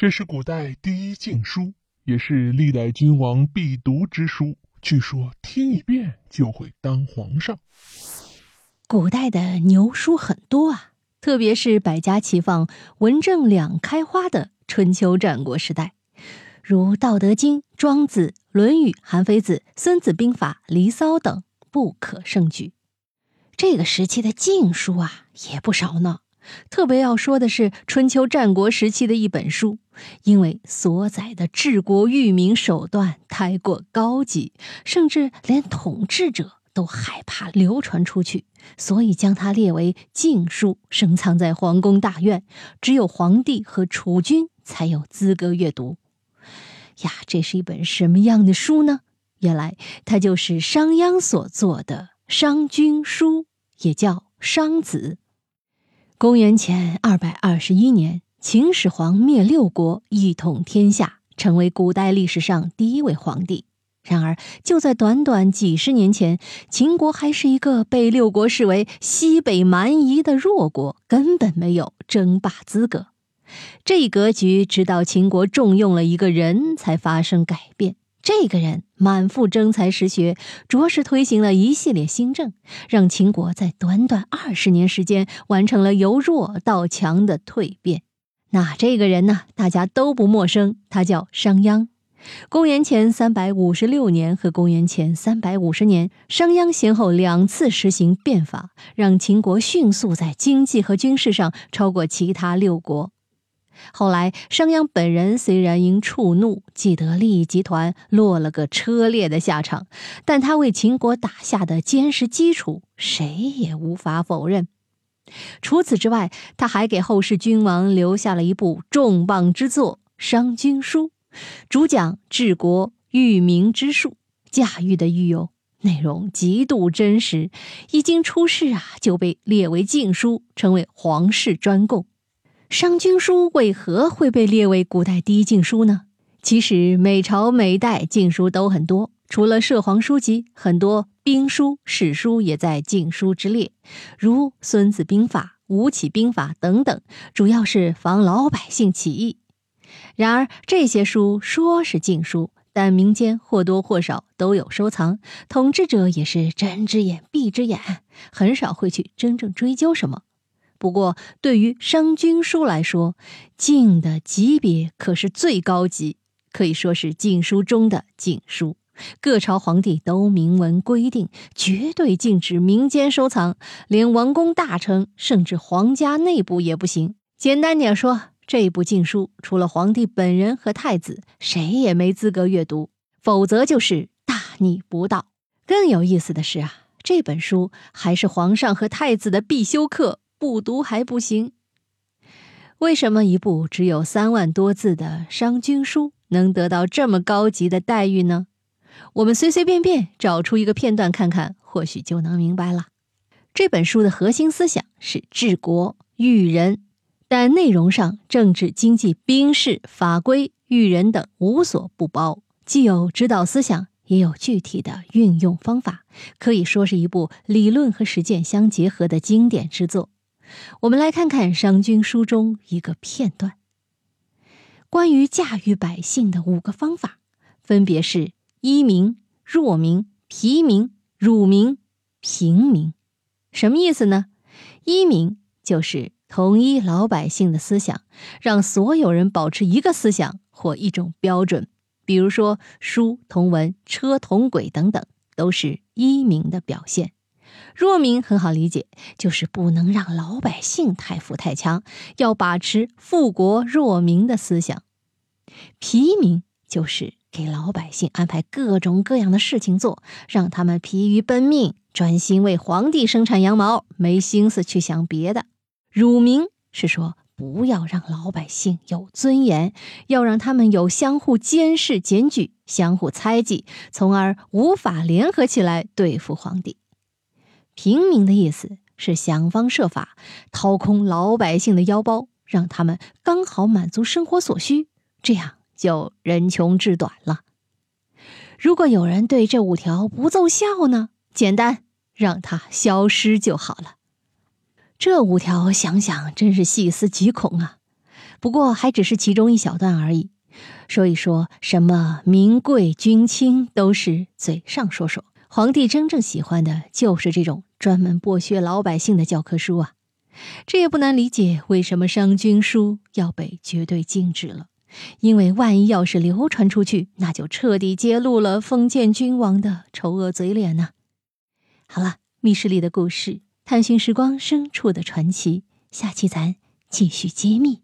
这是古代第一禁书，也是历代君王必读之书。据说听一遍就会当皇上。古代的牛书很多啊，特别是百家齐放、文正两开花的春秋战国时代，如《道德经》《庄子》《论语》《韩非子》《孙子兵法》《离骚》等，不可胜举。这个时期的禁书啊，也不少呢。特别要说的是春秋战国时期的一本书，因为所载的治国育民手段太过高级，甚至连统治者都害怕流传出去，所以将它列为禁书，深藏在皇宫大院，只有皇帝和储君才有资格阅读。呀，这是一本什么样的书呢？原来它就是商鞅所作的《商君书》，也叫《商子》。公元前二百二十一年，秦始皇灭六国，一统天下，成为古代历史上第一位皇帝。然而，就在短短几十年前，秦国还是一个被六国视为西北蛮夷的弱国，根本没有争霸资格。这一格局，直到秦国重用了一个人才发生改变。这个人满腹真才实学，着实推行了一系列新政，让秦国在短短二十年时间完成了由弱到强的蜕变。那这个人呢，大家都不陌生，他叫商鞅。公元前三百五十六年和公元前三百五十年，商鞅先后两次实行变法，让秦国迅速在经济和军事上超过其他六国。后来，商鞅本人虽然因触怒既得利益集团落了个车裂的下场，但他为秦国打下的坚实基础，谁也无法否认。除此之外，他还给后世君王留下了一部重磅之作《商君书》，主讲治国育民之术，驾驭的御有，内容极度真实，一经出世啊，就被列为禁书，成为皇室专供。《商君书》为何会被列为古代第一禁书呢？其实每朝每代禁书都很多，除了涉黄书籍，很多兵书、史书也在禁书之列，如《孙子兵法》《吴起兵法》等等，主要是防老百姓起义。然而这些书说是禁书，但民间或多或少都有收藏，统治者也是睁只眼闭只眼，很少会去真正追究什么。不过，对于《商君书》来说，禁的级别可是最高级，可以说是禁书中的禁书。各朝皇帝都明文规定，绝对禁止民间收藏，连王公大臣，甚至皇家内部也不行。简单点说，这部禁书除了皇帝本人和太子，谁也没资格阅读，否则就是大逆不道。更有意思的是啊，这本书还是皇上和太子的必修课。不读还不行。为什么一部只有三万多字的《商君书》能得到这么高级的待遇呢？我们随随便便找出一个片段看看，或许就能明白了。这本书的核心思想是治国育人，但内容上政治、经济、兵事、法规、育人等无所不包，既有指导思想，也有具体的运用方法，可以说是一部理论和实践相结合的经典之作。我们来看看《商君书》中一个片段，关于驾驭百姓的五个方法，分别是一民、弱民、疲民、辱民、平民。什么意思呢？一民就是统一老百姓的思想，让所有人保持一个思想或一种标准，比如说书同文、车同轨等等，都是一民的表现。弱民很好理解，就是不能让老百姓太富太强，要把持富国弱民的思想。疲民就是给老百姓安排各种各样的事情做，让他们疲于奔命，专心为皇帝生产羊毛，没心思去想别的。辱民是说不要让老百姓有尊严，要让他们有相互监视、检举、相互猜忌，从而无法联合起来对付皇帝。平民的意思是想方设法掏空老百姓的腰包，让他们刚好满足生活所需，这样就人穷志短了。如果有人对这五条不奏效呢？简单，让他消失就好了。这五条想想真是细思极恐啊！不过还只是其中一小段而已。说一说什么名贵君轻都是嘴上说说，皇帝真正喜欢的就是这种专门剥削老百姓的教科书啊！这也不难理解为什么商君书要被绝对禁止了，因为万一要是流传出去，那就彻底揭露了封建君王的丑恶嘴脸呢。好了，密室里的故事，探寻时光深处的传奇，下期咱继续揭秘。